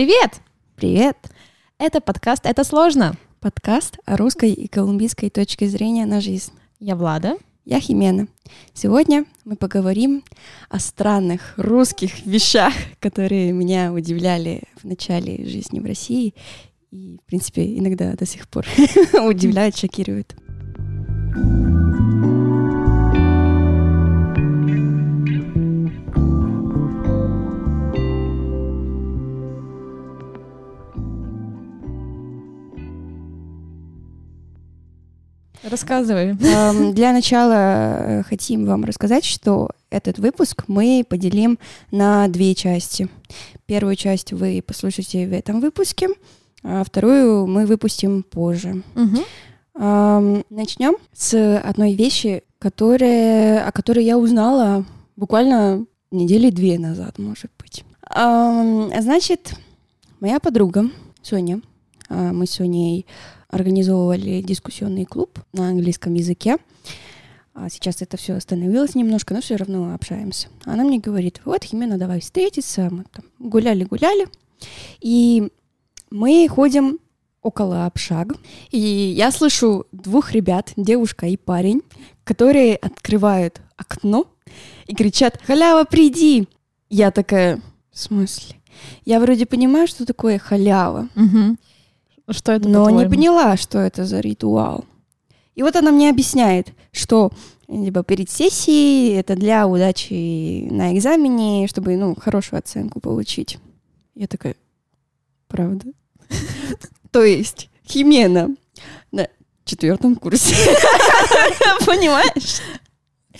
Привет! Привет! Это подкаст «Это сложно». Подкаст о русской и колумбийской точке зрения на жизнь. Я Влада. Я Химена. Сегодня мы поговорим о странных русских вещах, которые меня удивляли в начале жизни в России и, в принципе, иногда до сих пор удивляют, шокируют. Рассказывай. Эм, Для начала э, хотим вам рассказать, что этот выпуск мы поделим на две части. Первую часть вы послушаете в этом выпуске, а вторую мы выпустим позже. Мгм. Эм, Начнем с одной вещи, которая, о которой я узнала буквально недели две назад, может быть. Эм, Значит, моя подруга Соня, мы с Соней организовывали дискуссионный клуб на английском языке. А сейчас это все остановилось немножко, но все равно общаемся. Она мне говорит, вот, Химена, давай встретиться. Мы там гуляли-гуляли. И мы ходим около общаг. И я слышу двух ребят, девушка и парень, которые открывают окно и кричат «Халява, приди!» Я такая, в смысле? Я вроде понимаю, что такое халява, Мгм. Что это, но не поняла, что это за ритуал. И вот она мне объясняет, что либо перед сессией это для удачи на экзамене, чтобы ну, хорошую оценку получить. Я такая, правда? То есть Химена на четвертом курсе. Понимаешь?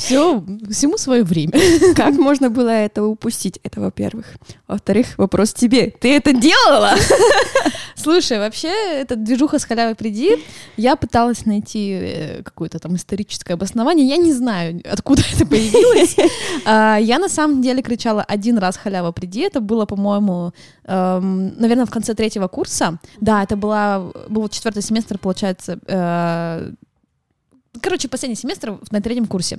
Все, всему свое время. Как можно было это упустить? Это во-первых. Во-вторых, вопрос тебе. Ты это делала? Слушай, вообще, эта движуха с халявой приди, я пыталась найти э, какое-то там историческое обоснование. Я не знаю, откуда это появилось. А, Я на самом деле кричала один раз халява приди. Это было, по-моему, наверное, в конце третьего курса. Да, это была, был четвертый семестр, получается, э, Короче, последний семестр на третьем курсе.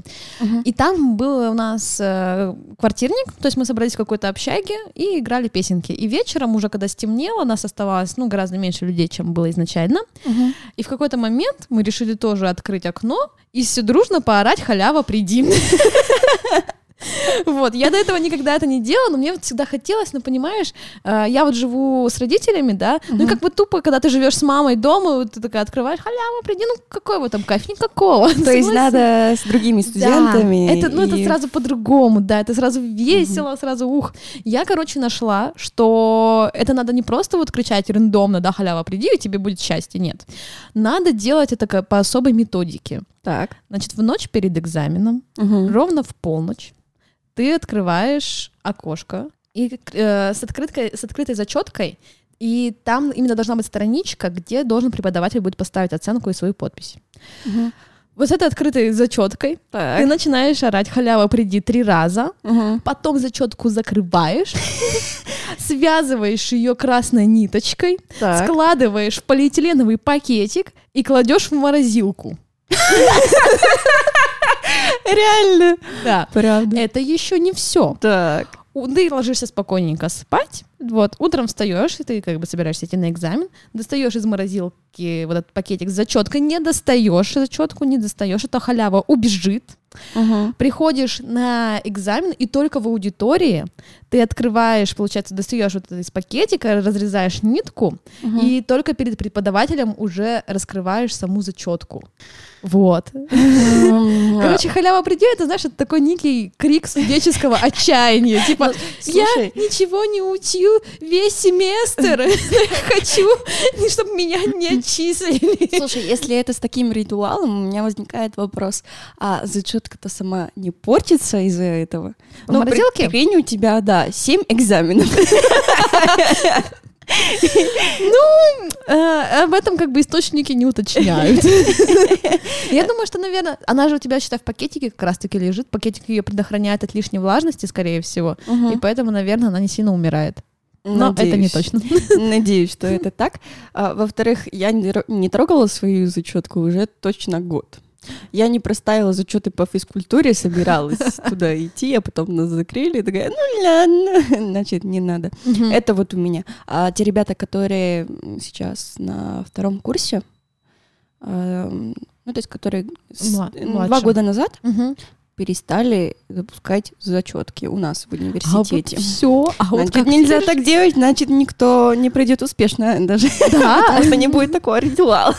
И там был у нас э, квартирник, то есть мы собрались в какой-то общаге и играли песенки. И вечером, уже когда стемнело, нас оставалось ну, гораздо меньше людей, чем было изначально. И в какой-то момент мы решили тоже открыть окно и все дружно поорать «Халява, приди!» Вот, я до этого никогда это не делала, но мне вот всегда хотелось, ну, понимаешь, э, я вот живу с родителями, да, ну, и как бы тупо, когда ты живешь с мамой дома, вот ты такая открываешь, халява, приди, ну, какой в этом кайф? Никакого. То есть надо с другими студентами. Да, это, ну, это и- сразу по-другому, да, это сразу весело, сразу ух. Я, короче, нашла, что это надо не просто вот кричать рандомно, да, халява, приди, и тебе будет счастье, нет. Надо делать это по особой методике. Так. Значит, в ночь перед экзаменом, Мгм. ровно в полночь, ты открываешь окошко и э, с, открыткой, с открытой зачеткой, и там именно должна быть страничка, где должен преподаватель будет поставить оценку и свою подпись. Мгм. Вот с этой открытой зачеткой ты Так. начинаешь орать халява приди три раза, Мгм. потом зачетку закрываешь, связываешь ее красной ниточкой, складываешь в полиэтиленовый пакетик и кладешь в морозилку. Реально. Да. Правда. Это еще не все. Так. Ты ложишься спокойненько спать, вот, утром встаешь, и ты как бы собираешься идти на экзамен, достаешь из морозилки вот этот пакетик с зачеткой, не достаешь зачетку, не достаешь, это халява убежит, Мгм. приходишь на экзамен, и только в аудитории ты открываешь, получается, достаешь вот из пакетика, разрезаешь нитку, и только перед преподавателем уже раскрываешь саму зачетку. Вот. Короче, халява приди, это, знаешь, это такой некий крик студенческого отчаяния. Типа, я ничего не учил весь семестр. Хочу, чтобы меня не отчислили. Слушай, если это с таким ритуалом, у меня возникает вопрос, а зачетка-то сама не портится из-за этого? Морозилке? прикинь, у тебя, да, семь экзаменов. Э, Об этом как бы источники не уточняют. Я думаю, что, наверное, она же у тебя, считай, в пакетике как раз-таки лежит. Пакетик ее предохраняет от лишней влажности, скорее всего. И поэтому, наверное, она не сильно умирает. Но это не Надеюсь. точно. Надеюсь, что это так. А, во-вторых, я не трогала свою зачетку уже точно год. Я не проставила зачеты по физкультуре, собиралась туда идти, а потом нас закрыли, такая, ну ладно, значит, не надо. Это вот у меня. А те ребята, которые сейчас на втором курсе, эм, ну, то есть, которые два года назад перестали запускать зачетки у нас в университете. все, а вот Значит, как нельзя теперь? так делать, значит, никто не пройдет успешно даже. Да. Потому что не будет такого ритуала.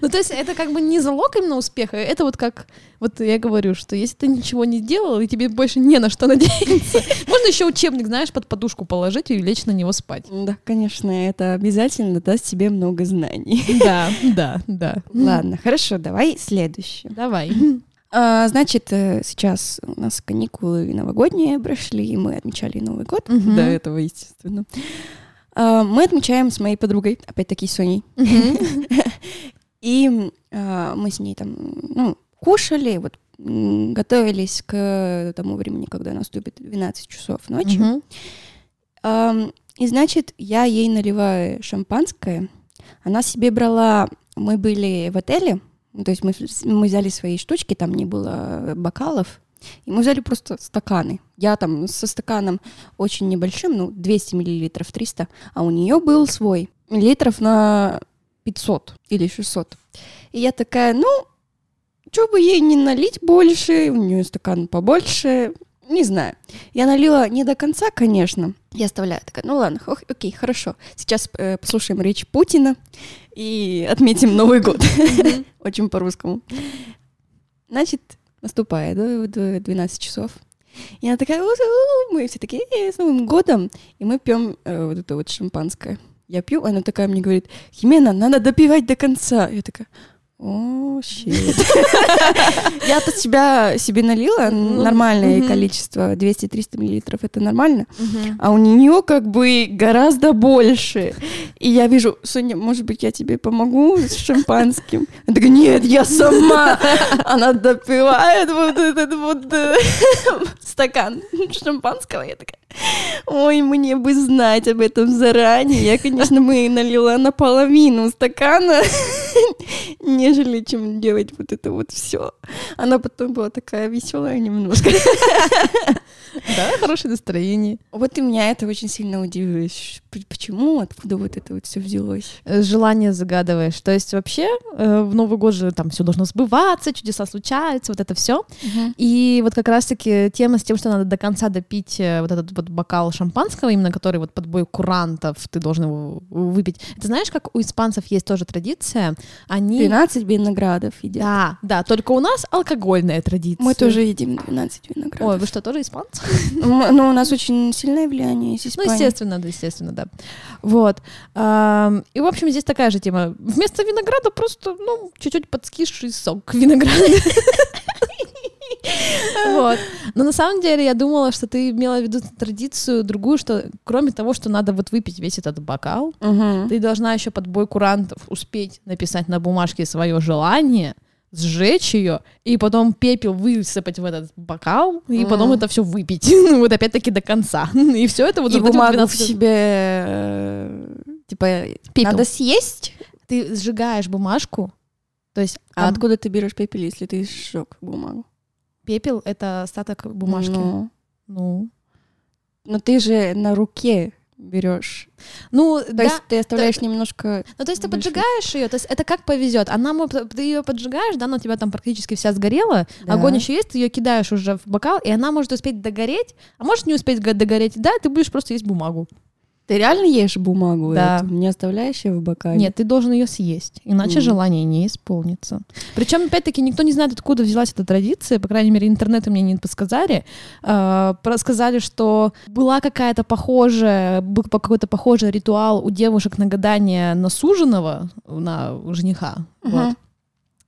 Ну, то есть это как бы не залог именно успеха, это вот как, вот я говорю, что если ты ничего не делал, и тебе больше не на что надеяться, можно еще учебник, знаешь, под подушку положить и лечь на него спать. Да, конечно, это обязательно даст тебе много знаний. Да, да, да. Ладно, хорошо, давай следующее. Давай. А, значит, э, сейчас у нас каникулы новогодние прошли, и мы отмечали Новый год. Мгм. До этого, естественно. А, Мы отмечаем с моей подругой, опять-таки Соней. И а, мы с ней там, ну, кушали, вот готовились к тому времени, когда наступит 12 часов ночи. Мгм. Ам, И значит, я ей наливаю шампанское. Она себе брала... Мы были в отеле, ну, то есть мы, мы взяли свои штучки, там не было бокалов, и мы взяли просто стаканы. Я там со стаканом очень небольшим, ну, 200 миллилитров, 300, а у нее был свой, литров на 500 или 600. И я такая, ну, что бы ей не налить больше, у нее стакан побольше, не знаю. Я налила не до конца, конечно. Я оставляю. Такая, ну ладно, ох, окей, хорошо. Сейчас э, послушаем речь Путина и отметим Новый год. Очень по-русскому. Значит, наступает да, вот, э, 12 часов. И она такая, мы все такие, «Э, с Новым годом. И мы пьем э, вот это вот шампанское. Я пью, она такая мне говорит, Химена, надо допивать до конца. Я такая, о, щит. Я-то себя себе налила нормальное количество, 200-300 миллилитров, это нормально. А у нее как бы гораздо больше. И я вижу, Соня, может быть, я тебе помогу с шампанским? Она такая, нет, я сама. Она допивает вот этот вот э, стакан шампанского. Я такая, ой, мне бы знать об этом заранее. Я, конечно, бы налила наполовину стакана, нежели чем делать вот это вот все. Она потом была такая веселая немножко. Да, хорошее настроение. Вот и меня это очень сильно удивило. Почему? Откуда вот это вот все взялось? Э, Желание загадываешь. То есть вообще э, в Новый год же там все должно сбываться, чудеса случаются, вот это все. И вот как раз-таки тема с тем, что надо до конца допить э, вот этот вот бокал шампанского, именно который вот под бой курантов ты должен его выпить. Это знаешь, как у испанцев есть тоже традиция? Они... 12 виноградов едят. Да, да, только у нас алкогольная традиция. Мы тоже едим 12 виноградов. Ой, вы что, тоже испанцы? М, Ну, у нас очень сильное влияние из Ну, Испании. естественно, да, естественно, да. Вот. И, в общем, здесь такая же тема. Вместо винограда просто, ну, чуть-чуть подскисший сок винограда. Вот. Но на самом деле я думала, что ты имела в виду традицию другую, что кроме того, что надо вот выпить весь этот бокал, Мгм. ты должна еще под бой курантов успеть написать на бумажке свое желание, сжечь ее, и потом пепел высыпать в этот бокал, и потом Мгм. это все выпить. Ну, вот опять-таки до конца. И все это вот И вот бумагу в 12 себе, э, типа, Пепел. надо съесть? Ты сжигаешь бумажку, то есть А там откуда ты берешь пепел, если ты сжег бумагу? Пепел — это остаток бумажки. Ну, Ну, но ты же на руке берешь. ну То да. есть ты оставляешь немножко... Ну, то есть ты поджигаешь ее, то есть это как повезет. Она, ты ее поджигаешь, да, но у тебя там практически вся сгорела, Да. огонь еще есть, ты ее кидаешь уже в бокал, и она может успеть догореть, а может не успеть го- догореть, да, ты будешь просто есть бумагу. Ты реально ешь бумагу Да. эту? Не оставляешь ее в бокале? Нет, ты должен ее съесть, иначе Мгм. желание не исполнится. Причем, опять-таки, никто не знает, откуда взялась эта традиция, по крайней мере, интернеты мне не подсказали. Э, про- сказали, что была какая-то похожая, был какой-то похожий ритуал у девушек на гадание на суженого, на жениха. Мгм. Вот.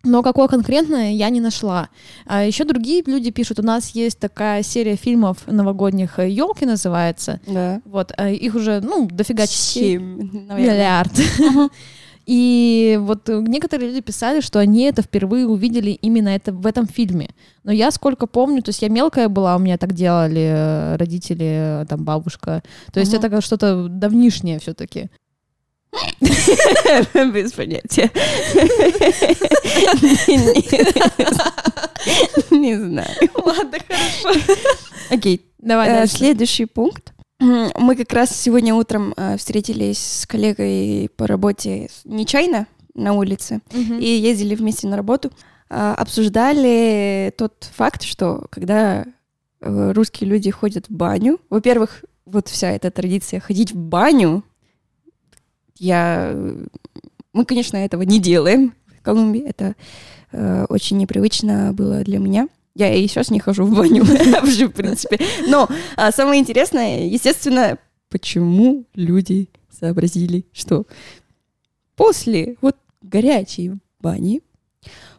Но какое конкретное я не нашла. А еще другие люди пишут, у нас есть такая серия фильмов новогодних елки называется. Да. Вот, а их уже, ну, дофига частей. Миллиард. И вот э, некоторые люди писали, что они это впервые увидели именно это в этом фильме. Но я сколько помню, то есть я мелкая была, у меня так делали э, родители, э, там бабушка. То есть Мгм. это что-то давнишнее все-таки. Без понятия. Не знаю. Ладно, хорошо. Окей, Давай Э. Следующий пункт. Мы как раз сегодня утром э, встретились с коллегой по работе нечаянно на улице и ездили вместе на работу. А, Обсуждали тот факт, что когда э, русские люди ходят в баню, во-первых, вот вся эта традиция ходить в баню, я... Мы, конечно, этого не делаем в Колумбии. Это э, очень непривычно было для меня. Я и сейчас не хожу в баню вообще, в принципе. Но а, самое интересное, естественно, почему люди сообразили, что после вот горячей бани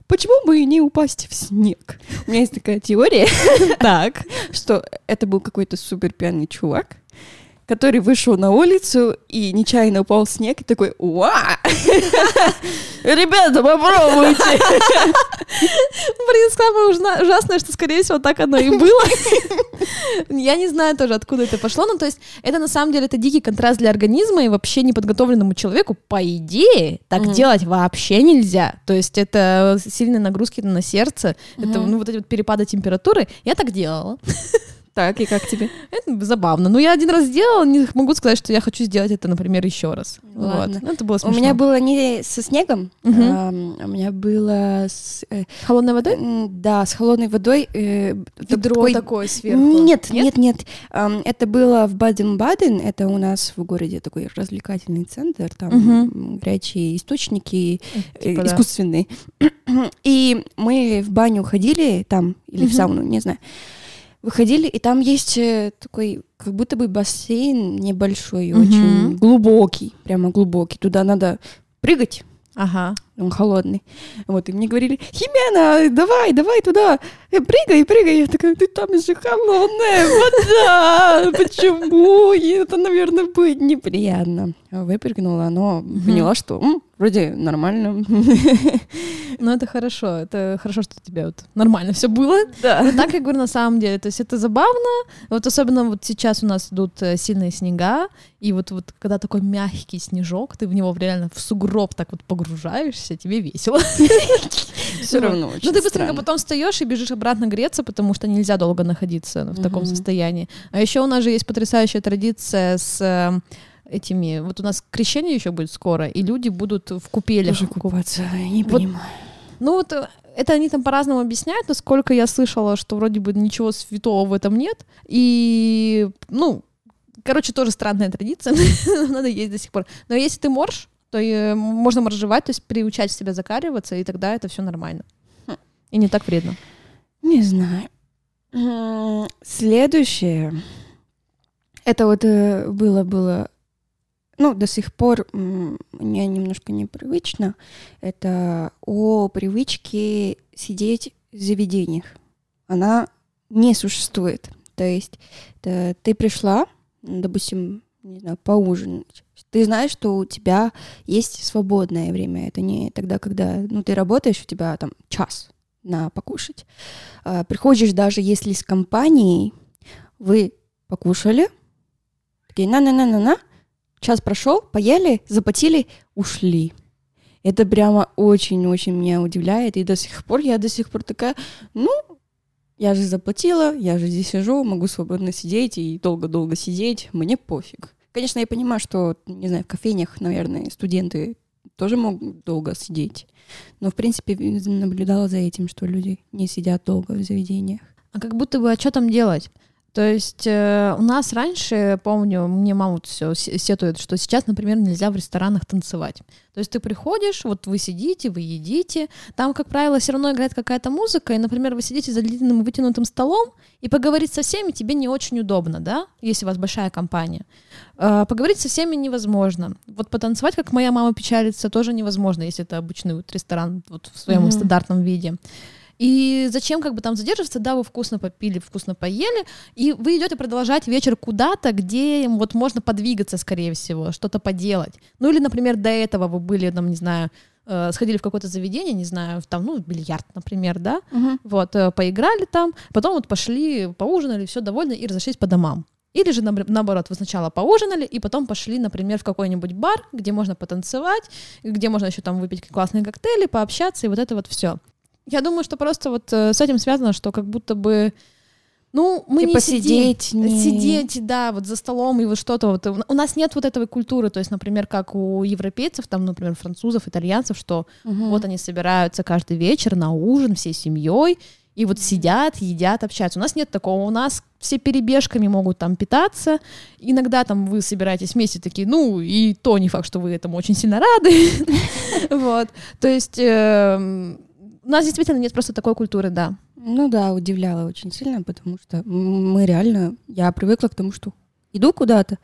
почему бы и не упасть в снег? У меня есть такая теория, Так. что это был какой-то супер пьяный чувак, который вышел на улицу и нечаянно упал в снег и такой «Уа! Ребята, попробуйте!» Блин, самое ужасное, что, скорее всего, так оно и было. Я не знаю тоже, откуда это пошло. Ну, то есть, это на самом деле это дикий контраст для организма, и вообще неподготовленному человеку, по идее, так делать вообще нельзя. То есть, это сильные нагрузки на сердце, это, ну, вот эти вот перепады температуры. Я так делала. Так, и как тебе? Это забавно. Но я один раз сделала, не могу сказать, что я хочу сделать это, например, еще раз. Ладно. Вот. Ну, это было У смешно. меня было не со снегом, Мгм. ам, у меня было с, э, Холодной водой? да, с холодной водой. э, Ведро такой- такое сверху. Нет, нет, нет. Ам, Это было в Баден-Баден, это у нас в городе такой развлекательный центр, там м, горячие источники э, Типа, да. искусственные. И мы в баню ходили там, или в Мгм. сауну, не знаю. Выходили, и там есть э, такой, как будто бы бассейн небольшой, Мгм. очень глубокий, прямо глубокий. Туда надо прыгать, Ага. Он холодный. Вот, и мне говорили, Химена, давай, давай туда, прыгай, прыгай. Я такая, ты там же холодная вода, почему? И это, наверное, будет неприятно. Выпрыгнула, но поняла, что м, вроде нормально. Ну, это хорошо. Это хорошо, что у тебя вот нормально все было. Да. Но так я говорю на самом деле. То есть это забавно. Вот особенно вот сейчас у нас идут э, сильные снега, и вот, вот когда такой мягкий снежок, ты в него реально в сугроб так вот погружаешься, тебе весело. Все равно Ну, ты быстренько потом встаешь и бежишь обратно греться, потому что нельзя долго находиться в таком состоянии. А еще у нас же есть потрясающая традиция с э, этими... Вот у нас крещение еще будет скоро, и люди будут в купелях. Тоже купаться, не Вот понимаю. Ну вот э, это они там по-разному объясняют, насколько я слышала, что вроде бы ничего святого в этом нет. И, ну, короче, тоже странная традиция, надо есть до сих пор. Но если ты морж, то э, можно моржевать, то есть приучать себя закариваться, и тогда это все нормально. И не так вредно. Не знаю. Следующее. Это вот э, было, было, ну, до сих пор мне немножко непривычно. Это о привычке сидеть в заведениях. Она не существует. То есть это ты пришла, допустим, не знаю, поужинать. Ты знаешь, что у тебя есть свободное время. Это не тогда, когда ну, ты работаешь, у тебя там час на покушать. А, приходишь даже если с компанией, вы покушали, такие на-на-на-на-на, час прошел, поели, заплатили, ушли. Это прямо очень-очень меня удивляет, и до сих пор я до сих пор такая, ну, я же заплатила, я же здесь сижу, могу свободно сидеть и долго-долго сидеть, мне пофиг. Конечно, я понимаю, что, не знаю, в кофейнях, наверное, студенты тоже могут долго сидеть. Но, в принципе, наблюдала за этим, что люди не сидят долго в заведениях. А как будто бы, а что там делать? То есть э, у нас раньше, помню, мне мама вот все сетует, что сейчас, например, нельзя в ресторанах танцевать. То есть ты приходишь, вот вы сидите, вы едите, там, как правило, все равно играет какая-то музыка, и, например, вы сидите за длинным вытянутым столом, и поговорить со всеми тебе не очень удобно, да, если у вас большая компания. Э, поговорить со всеми невозможно. Вот потанцевать, как моя мама печалится, тоже невозможно, если это обычный вот ресторан вот в своем Мгм. стандартном виде. И зачем как бы там задерживаться, да, вы вкусно попили, вкусно поели, и вы идете продолжать вечер куда-то, где вот можно подвигаться, скорее всего, что-то поделать. Ну или, например, до этого вы были, там, не знаю, э, сходили в какое-то заведение, не знаю, в там, ну, бильярд, например, да, вот, э, поиграли там, потом вот пошли, поужинали, все довольны и разошлись по домам. Или же, наоборот, вы сначала поужинали, и потом пошли, например, в какой-нибудь бар, где можно потанцевать, где можно еще там выпить классные коктейли, пообщаться, и вот это вот все. Я думаю, что просто вот э, с этим связано, что как будто бы ну, мы типа не сидеть, сидим, не... сидеть, да, вот за столом и вот что-то. Вот. У нас нет вот этой культуры, то есть, например, как у европейцев, там, например, французов, итальянцев, что угу. вот они собираются каждый вечер на ужин всей семьей, и вот сидят, едят, общаются. У нас нет такого. У нас все перебежками могут там питаться. Иногда там вы собираетесь вместе такие, ну, и то не факт, что вы этому очень сильно рады. Вот. То есть эм, у нас действительно нет просто такой культуры, да. Ну да, удивляло очень сильно, потому что мы реально, я привыкла к тому, что иду куда-то,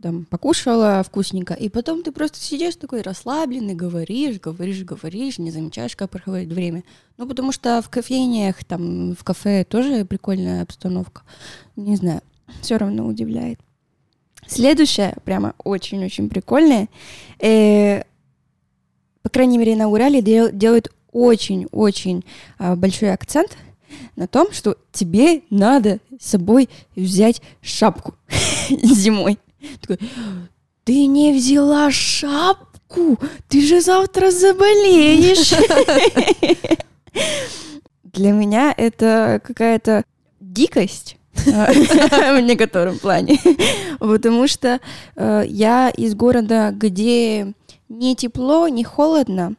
там, покушала вкусненько, и потом ты просто сидишь такой расслабленный, говоришь, говоришь, говоришь, не замечаешь, как проходит время. Ну, потому что в кофейнях, там, в кафе тоже прикольная обстановка. Не знаю, все равно удивляет. Следующее, прямо очень-очень прикольное, э, по крайней мере, на Урале дел, делают очень-очень э, большой акцент – на том, что тебе надо с собой взять шапку зимой. Такой, ты не взяла шапку, ты же завтра заболеешь. Для меня это какая-то дикость в некотором плане, потому что э, я из города, где не тепло, не холодно,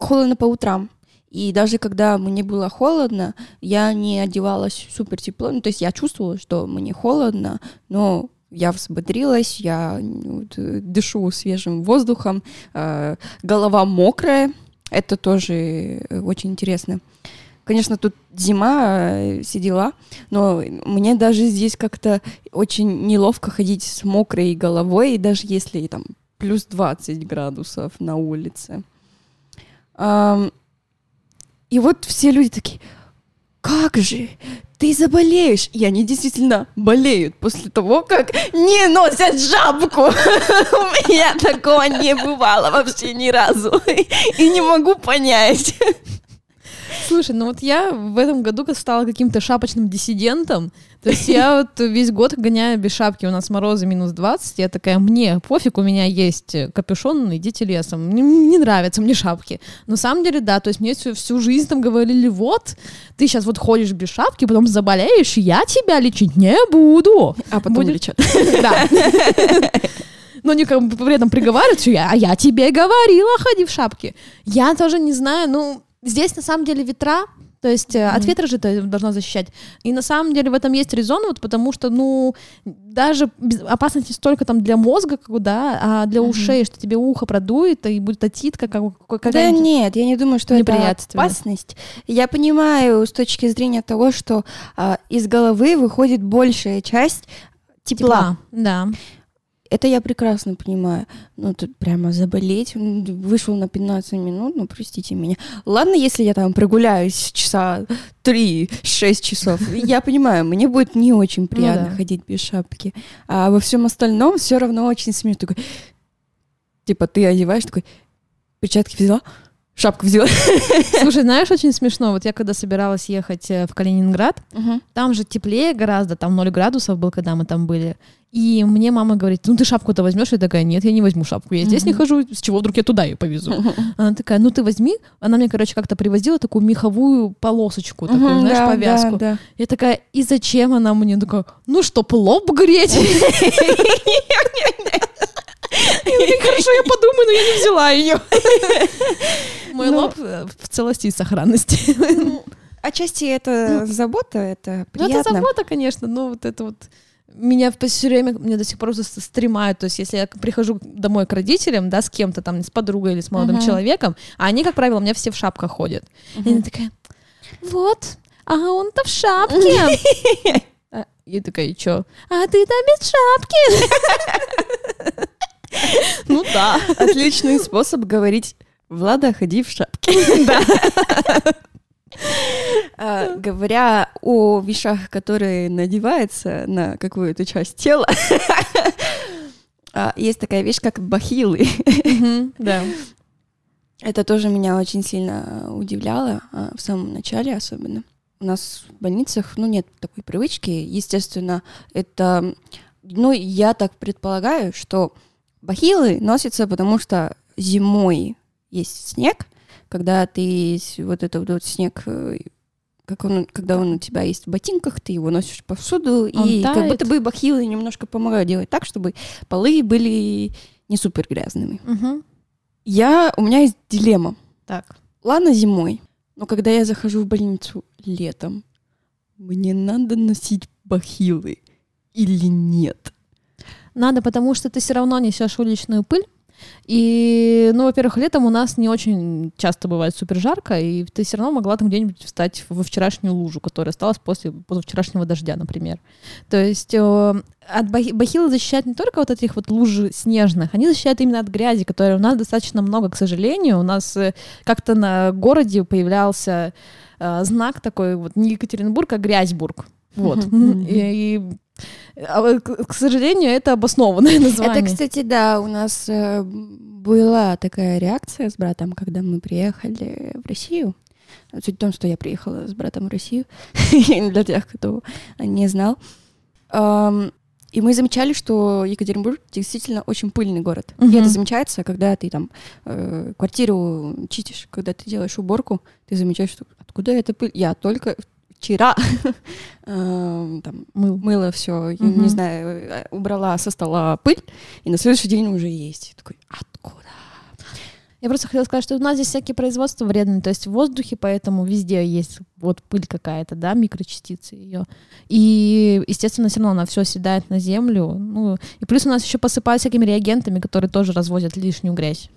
холодно по утрам, и даже когда мне было холодно, я не одевалась супер тепло. Ну, то есть я чувствовала, что мне холодно, но я взбодрилась, я вот, дышу свежим воздухом, э, голова мокрая. Это тоже очень интересно. Конечно, тут зима, э, все дела, но мне даже здесь как-то очень неловко ходить с мокрой головой, даже если там плюс 20 градусов на улице. И вот все люди такие, как же, ты заболеешь. И они действительно болеют после того, как не носят жабку. У меня такого не бывало вообще ни разу. И не могу понять. Слушай, ну вот я в этом году стала каким-то шапочным диссидентом. То есть я вот весь год гоняю без шапки, у нас морозы минус 20, я такая, мне пофиг, у меня есть капюшон, идите лесом. Не, не нравятся мне шапки. На самом деле, да, то есть мне всю, всю жизнь там говорили, вот, ты сейчас вот ходишь без шапки, потом заболеешь, я тебя лечить не буду. А потом Будет... лечат. Да. но они как бы при этом приговаривают, что я, а я тебе говорила, ходи в шапке. Я тоже не знаю, ну, Здесь на самом деле ветра, то есть mm-hmm. от ветра же это должно защищать. И на самом деле в этом есть резон, вот потому что, ну, даже опасность не столько там для мозга, как, да, а для mm-hmm. ушей, что тебе ухо продует и будет отитка, как, как Да нет, я не думаю, что это опасность. Я понимаю с точки зрения того, что а, из головы выходит большая часть тепла. тепла да. Это я прекрасно понимаю. Ну, тут прямо заболеть. Вышел на 15 минут, ну, простите меня. Ладно, если я там прогуляюсь часа 3-6 часов. Я понимаю, мне будет не очень ну приятно ну, да. ходить без шапки. А во всем остальном все равно очень смешно. Такой, типа, ты одеваешь, такой, перчатки взяла, Шапку взяла. Слушай, знаешь, очень смешно. Вот я когда собиралась ехать э, в Калининград, угу. там же теплее гораздо, там 0 градусов был, когда мы там были. И мне мама говорит, ну ты шапку-то возьмешь? Я такая, нет, я не возьму шапку, я здесь uh-huh. не хожу, с чего вдруг я туда ее повезу? Uh-huh. Она такая, ну ты возьми. Она мне, короче, как-то привозила такую меховую полосочку, такую, знаешь, да, повязку. Да, да. Я такая, и зачем она мне? Такая, ну чтоб лоб греть. Хорошо, я подумаю, но я не взяла ее. Мой ну, лоб э, в целости и сохранности. Ну, отчасти это ну, забота, это приятно. Ну, это забота, конечно, но вот это вот меня все время, мне до сих пор просто стремают, то есть если я прихожу домой к родителям, да, с кем-то там, с подругой или с молодым uh-huh. человеком, а они, как правило, у меня все в шапках ходят. Uh-huh. И она такая, вот, а он-то в шапке. А, я такая, и чё? А ты-то без шапки. Ну да. Отличный способ говорить Влада, ходи в шапке. Да. А, говоря о вещах, которые надеваются на какую-то часть тела, а, есть такая вещь, как бахилы. Да. Это тоже меня очень сильно удивляло, а, в самом начале особенно. у нас в больницах, ну, нет такой привычки. Естественно, это, ну, я так предполагаю, что бахилы носятся, потому что зимой есть снег, когда ты вот этот вот снег э, как он, когда он у тебя есть в ботинках, ты его носишь повсюду, он и тает. как будто бы бахилы немножко помогают делать так, чтобы полы были не супер грязными. Угу. Я, у меня есть дилемма. Так. Ладно, зимой, но когда я захожу в больницу летом, мне надо носить бахилы или нет? Надо, потому что ты все равно несешь уличную пыль, и, ну, во-первых, летом у нас не очень часто бывает супер жарко, и ты все равно могла там где-нибудь встать во вчерашнюю лужу, которая осталась после позавчерашнего дождя, например. То есть э, от бахилы защищают не только вот этих вот луж снежных, они защищают именно от грязи, которой у нас достаточно много, к сожалению. У нас э, как-то на городе появлялся э, знак такой, вот не Екатеринбург, а Грязьбург. Вот. И, а, к, к сожалению, это обоснованное название. Это, кстати, да, у нас э, была такая реакция с братом, когда мы приехали в Россию. Суть в том, что я приехала с братом в Россию, для тех, кто не знал. И мы замечали, что Екатеринбург действительно очень пыльный город. Uh-huh. И это замечается, когда ты там э, квартиру чистишь, когда ты делаешь уборку, ты замечаешь, что откуда эта пыль. Я только вчера э, там, Мыл. мыла все, угу. не знаю, э, убрала со стола пыль, и на следующий день уже есть. Я такой, откуда? Я просто хотела сказать, что у нас здесь всякие производства вредные, то есть в воздухе, поэтому везде есть вот пыль какая-то, да, микрочастицы ее. И, естественно, все равно она все оседает на землю. Ну, и плюс у нас еще посыпают всякими реагентами, которые тоже разводят лишнюю грязь.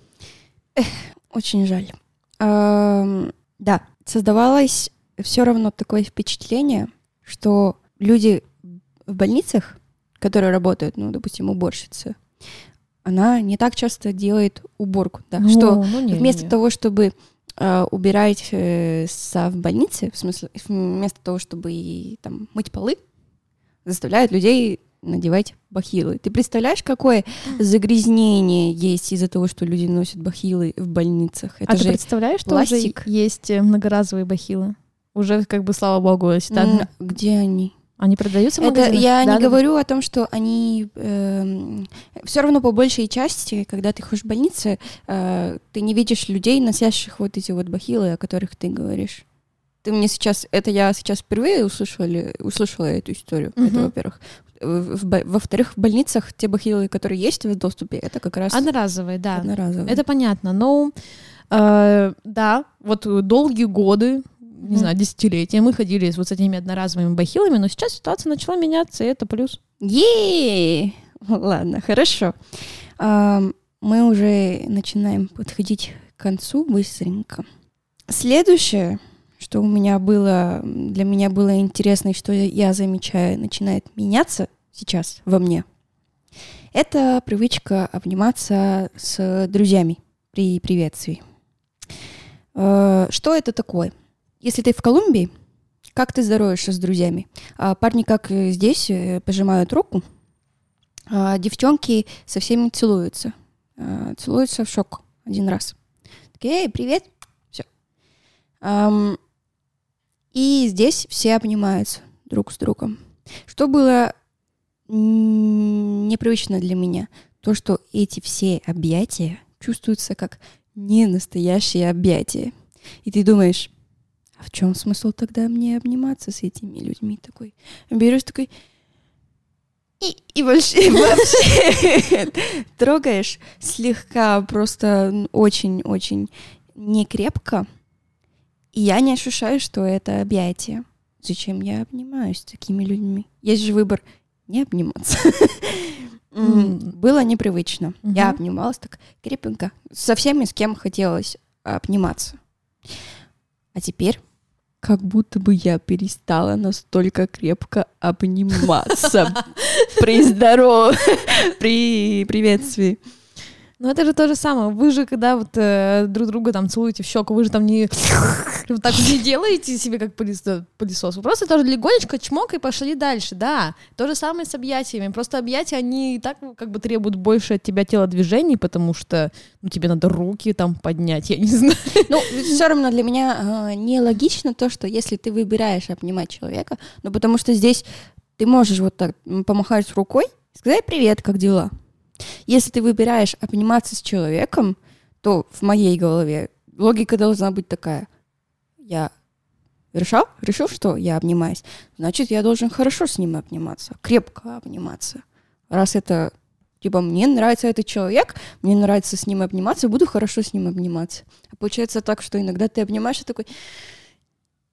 Эх, очень жаль. Эм, да, создавалась все равно такое впечатление, что люди в больницах, которые работают, ну, допустим, уборщицы, она не так часто делает уборку, да, ну, что ну, не, вместо не. того, чтобы э, убирать э, в больнице, в смысле, вместо того, чтобы там мыть полы, заставляют людей надевать бахилы. Ты представляешь, какое загрязнение есть из-за того, что люди носят бахилы в больницах? Это а же ты представляешь, пластик. что уже есть э, многоразовые бахилы? Уже как бы, слава богу, если так... Где они? Они продаются в Это я да, не да? говорю о том, что они э, эм, все равно по большей части, когда ты ходишь в больнице, э, ты не видишь людей, носящих вот эти вот бахилы, о которых ты говоришь. Ты мне сейчас, это я сейчас впервые услышала, услышала эту историю, uh-huh. это во-первых. Во-вторых, в больницах те бахилы, которые есть в доступе, это как раз... Одноразовые, да. Одноразовые. Это понятно, но... Э, да, вот долгие годы не знаю, десятилетия мы ходили вот с этими одноразовыми бахилами, но сейчас ситуация начала меняться, и это плюс. е Ладно, хорошо. Мы уже начинаем подходить к концу быстренько. Следующее, что у меня было, для меня было интересно, и что я замечаю, начинает меняться сейчас во мне, это привычка обниматься с друзьями при приветствии. Э, что это такое? Если ты в Колумбии, как ты здороваешься с друзьями? А парни, как здесь, э, пожимают руку, а девчонки со всеми целуются. А, целуются в шок один раз. Такие, эй, привет, все. И здесь все обнимаются друг с другом. Что было непривычно для меня, то, что эти все объятия чувствуются как не настоящие объятия. И ты думаешь, а в чем смысл тогда мне обниматься с этими людьми такой? Берешь такой и, и вообще, вообще трогаешь слегка, просто очень-очень не крепко, и я не ощущаю, что это объятие. Зачем я обнимаюсь с такими людьми? Есть же выбор не обниматься. Было непривычно. Я обнималась так крепенько. Со всеми, с кем хотелось обниматься. А теперь как будто бы я перестала настолько крепко обниматься при здоровье, при приветствии. Ну это же то же самое. Вы же, когда вот э, друг друга там целуете в щеку, вы же там не вот так не делаете себе как пылесос. Вы просто тоже легонечко чмок и пошли дальше, да. То же самое с объятиями. Просто объятия, они и так ну, как бы требуют больше от тебя телодвижений, потому что ну, тебе надо руки там поднять, я не знаю. Ну, все равно для меня э, нелогично то, что если ты выбираешь обнимать человека, ну потому что здесь ты можешь вот так помахать рукой, сказать привет, как дела? Если ты выбираешь обниматься с человеком, то в моей голове логика должна быть такая. Я решил, решил, что я обнимаюсь, значит, я должен хорошо с ним обниматься, крепко обниматься. Раз это, типа, мне нравится этот человек, мне нравится с ним обниматься, буду хорошо с ним обниматься. А получается так, что иногда ты обнимаешь и такой,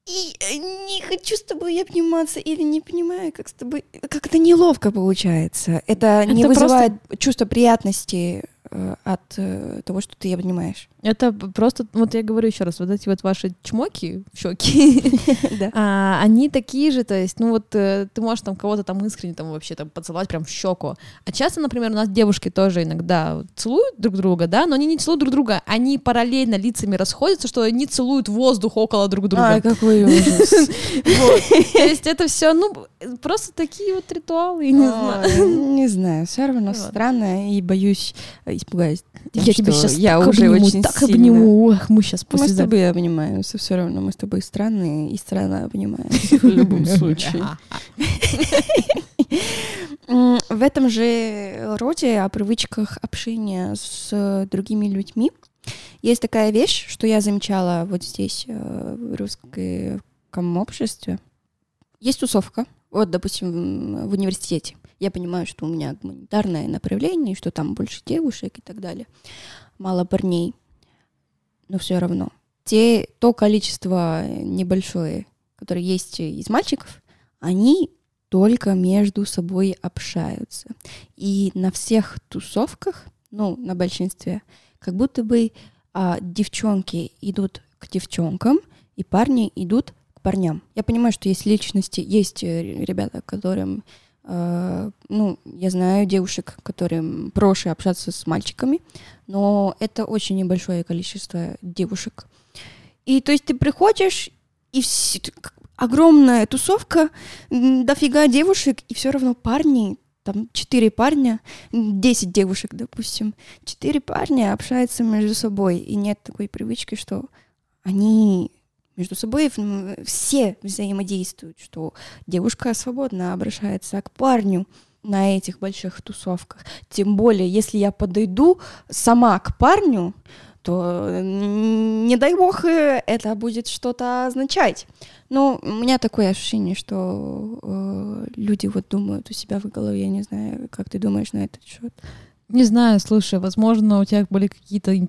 и э, не хочу с тобой обниматься или не понимаю, как с тобой... Как-то неловко получается. Это, Это не вызывает просто... чувство приятности Э, от э, того, что ты обнимаешь. Это просто, вот я говорю еще раз, вот эти вот ваши чмоки щеки, а, они такие же, то есть, ну вот э, ты можешь там кого-то там искренне там вообще там поцеловать прям в щеку. А часто, например, у нас девушки тоже иногда целуют друг друга, да, но они не целуют друг друга, они параллельно лицами расходятся, что они целуют воздух около друг друга. Ай, какой ужас. То есть это все, ну, просто такие вот ритуалы, не знаю. Не знаю, все равно странно, и боюсь испугаюсь. Я тебя сейчас я уже очень так сильно. обниму. Эх, мы сейчас после Мы с тобой обнимаемся, все равно мы с тобой странные и странно обнимаемся в любом случае. В этом же роде о привычках общения с другими людьми есть такая вещь, что я замечала вот здесь, э, в русском обществе. Есть тусовка, вот, допустим, в университете я понимаю, что у меня гуманитарное направление, что там больше девушек и так далее, мало парней, но все равно. Те, то количество небольшое, которое есть из мальчиков, они только между собой общаются. И на всех тусовках, ну, на большинстве, как будто бы а, девчонки идут к девчонкам, и парни идут к парням. Я понимаю, что есть личности, есть э, ребята, которым ну, я знаю девушек, которым проще общаться с мальчиками, но это очень небольшое количество девушек. И то есть ты приходишь, и все, огромная тусовка, дофига девушек, и все равно парни, там четыре парня, десять девушек, допустим, четыре парня общаются между собой, и нет такой привычки, что они между собой все взаимодействуют, что девушка свободно обращается к парню на этих больших тусовках. Тем более, если я подойду сама к парню, то, не дай бог, э, это будет что-то означать. Но у меня такое ощущение, что э, люди вот думают у себя в голове, я не знаю, как ты думаешь на этот счет? Не знаю, слушай, возможно, у тебя были какие-то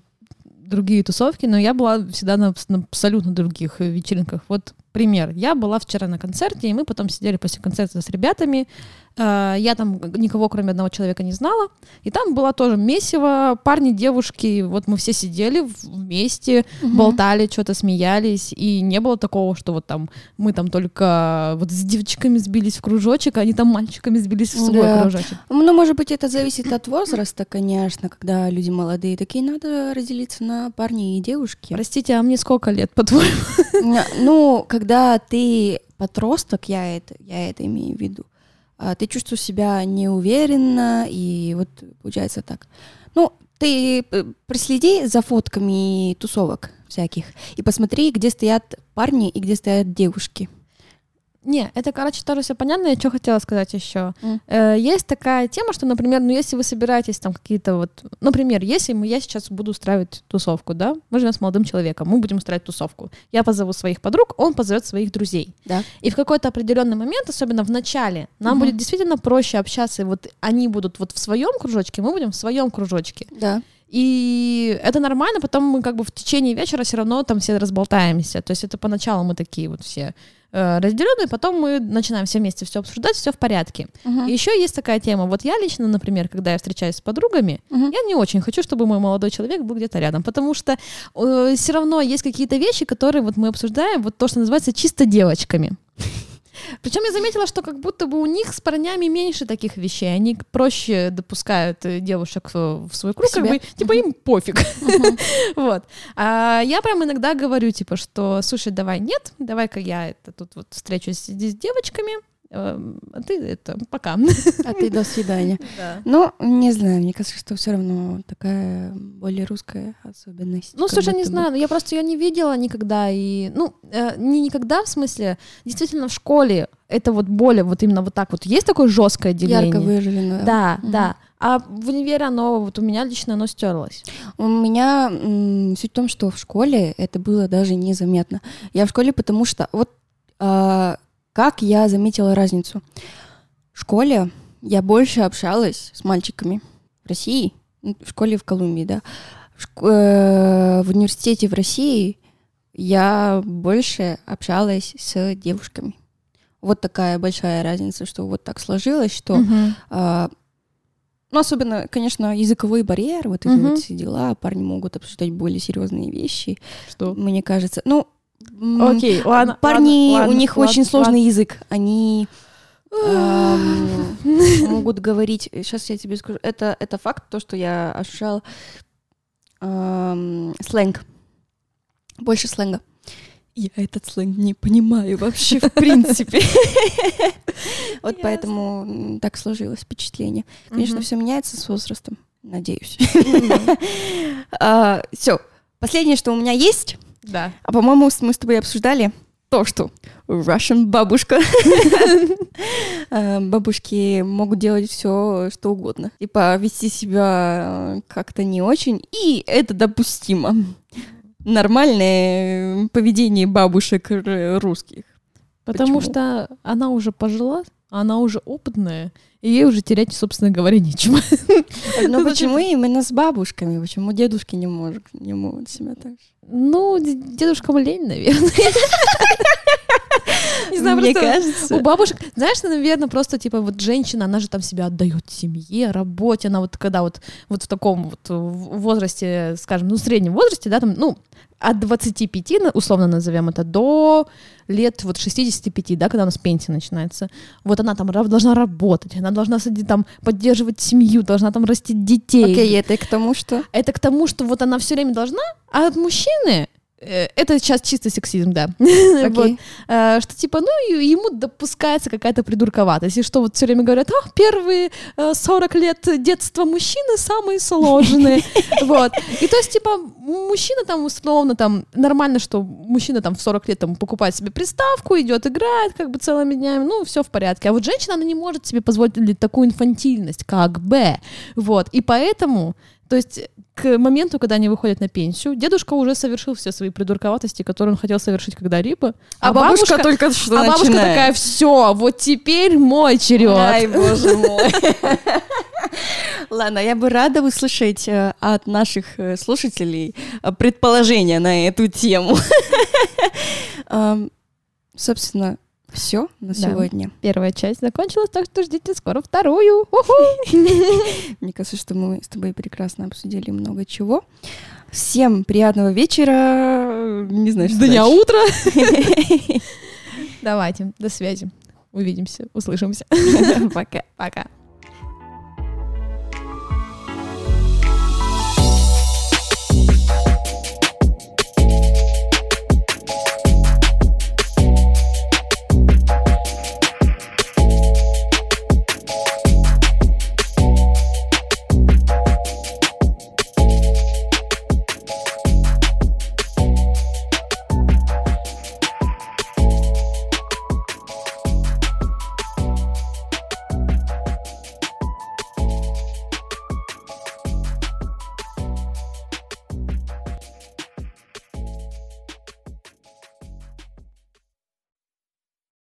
другие тусовки, но я была всегда на, абсолютно других вечеринках. Вот пример. Я была вчера на концерте, и мы потом сидели после концерта с ребятами, Э, я там никого, кроме одного человека, не знала. И там было тоже месиво, парни, девушки. Вот мы все сидели вместе, угу. болтали, что-то смеялись. И не было такого, что вот там мы там только вот с девочками сбились в кружочек, а они там мальчиками сбились в свой да. кружочек. Ну, может быть, это зависит от возраста, конечно, когда люди молодые. Такие надо разделиться на парни и девушки. Простите, а мне сколько лет, по-твоему? Ну, когда ты подросток, я это, я это имею в виду, а, ты чувствуешь себя неуверенно, и вот получается так. Ну, ты э, проследи за фотками тусовок всяких и посмотри, где стоят парни и где стоят девушки. Не, это, короче, тоже все понятно. Я что хотела сказать еще. Mm. Э, есть такая тема, что, например, ну, если вы собираетесь там какие-то вот... Например, если мы, я сейчас буду устраивать тусовку, да, мы живем с молодым человеком, мы будем устраивать тусовку. Я позову своих подруг, он позовет своих друзей. Да. И в какой-то определенный момент, особенно в начале, нам mm-hmm. будет действительно проще общаться. И вот они будут вот в своем кружочке, мы будем в своем кружочке. Да. И это нормально, потом мы как бы в течение вечера все равно там все разболтаемся. То есть это поначалу мы такие вот все э, разделенные, потом мы начинаем все вместе все обсуждать, все в порядке. Uh-huh. еще есть такая тема. Вот я лично, например, когда я встречаюсь с подругами, uh-huh. я не очень хочу, чтобы мой молодой человек был где-то рядом, потому что э, все равно есть какие-то вещи, которые вот мы обсуждаем, вот то, что называется чисто девочками. Причем я заметила, что как будто бы у них с парнями меньше таких вещей. Они проще допускают э, девушек в свой круг, как бы, типа им пофиг. Вот. А я прям иногда говорю, типа, что, слушай, давай нет, давай-ка я это тут вот встречусь с девочками, а ты это пока. А ты до свидания. Да. Ну, не знаю, мне кажется, что все равно такая более русская особенность. Ну, слушай, не знаю, я просто ее не видела никогда. И, ну, э, не никогда, в смысле, действительно в школе это вот более, вот именно вот так вот. Есть такое жесткое деление? Ярко выраженное. Да, угу. да. А в универе оно, вот у меня лично оно стерлось. У меня суть в том, что в школе это было даже незаметно. Я в школе, потому что вот э, как я заметила разницу? В школе я больше общалась с мальчиками в России, ну, в школе в Колумбии, да. В, шко- э, в университете в России я больше общалась с девушками. Вот такая большая разница, что вот так сложилось, что uh-huh. э, ну, особенно, конечно, языковой барьер, вот эти uh-huh. вот все дела, парни могут обсуждать более серьезные вещи. Что? Мне кажется, ну, Окей, ладно. Парни, ладно, у них ладно, очень сложный язык. Они эм, могут говорить. Сейчас я тебе скажу. Это это факт, то, что я ощущал эм, сленг. Больше сленга. Я этот сленг не понимаю вообще в принципе. Вот поэтому так сложилось впечатление. Конечно, все меняется с возрастом. Надеюсь. А, все. Последнее, что у меня есть да. А по-моему, мы с тобой обсуждали то, что Russian бабушка. Э, бабушки могут делать все, что угодно. Типа вести себя как-то не очень, и это допустимо. Нормальное поведение бабушек русских. Потому Почему? что она уже пожила, она уже опытная, и ей уже терять, собственно говоря, нечего. Но почему именно с бабушками? Почему дедушки не могут, не могут себя так? Ну, дедушкам лень, наверное. Не знаю, Мне кажется. У бабушек, знаешь, наверное, просто типа вот женщина, она же там себя отдает семье, работе, она вот когда вот, вот в таком вот возрасте, скажем, ну, в среднем возрасте, да, там, ну, от 25, условно назовем это, до лет вот 65, да, когда у нас пенсия начинается. Вот она там должна работать, она должна там поддерживать семью, должна там растить детей. Окей, okay, это к тому, что? Это к тому, что вот она все время должна, а от мужчины Э, это сейчас чисто сексизм, да. Okay. вот. а, что типа, ну, ему допускается какая-то придурковатость. И что вот все время говорят, а, первые 40 э, лет детства мужчины самые сложные. вот. И то есть, типа, мужчина там условно там, нормально, что мужчина там в 40 лет там покупает себе приставку, идет играет как бы целыми днями, ну, все в порядке. А вот женщина, она не может себе позволить такую инфантильность, как бы. Вот. И поэтому то есть к моменту, когда они выходят на пенсию, дедушка уже совершил все свои придурковатости, которые он хотел совершить когда-либо. А, а бабушка, бабушка только что А бабушка такая, все, вот теперь мой черед. Ай, боже мой. Ладно, я бы рада услышать э, от наших э, слушателей э, предположения на эту тему. Собственно, все на да. сегодня. Первая часть закончилась, так что ждите скоро вторую. Мне кажется, что мы с тобой прекрасно обсудили много чего. Всем приятного вечера. Не знаю, что Дня, утра. Давайте, до связи. Увидимся, услышимся. Пока. Пока.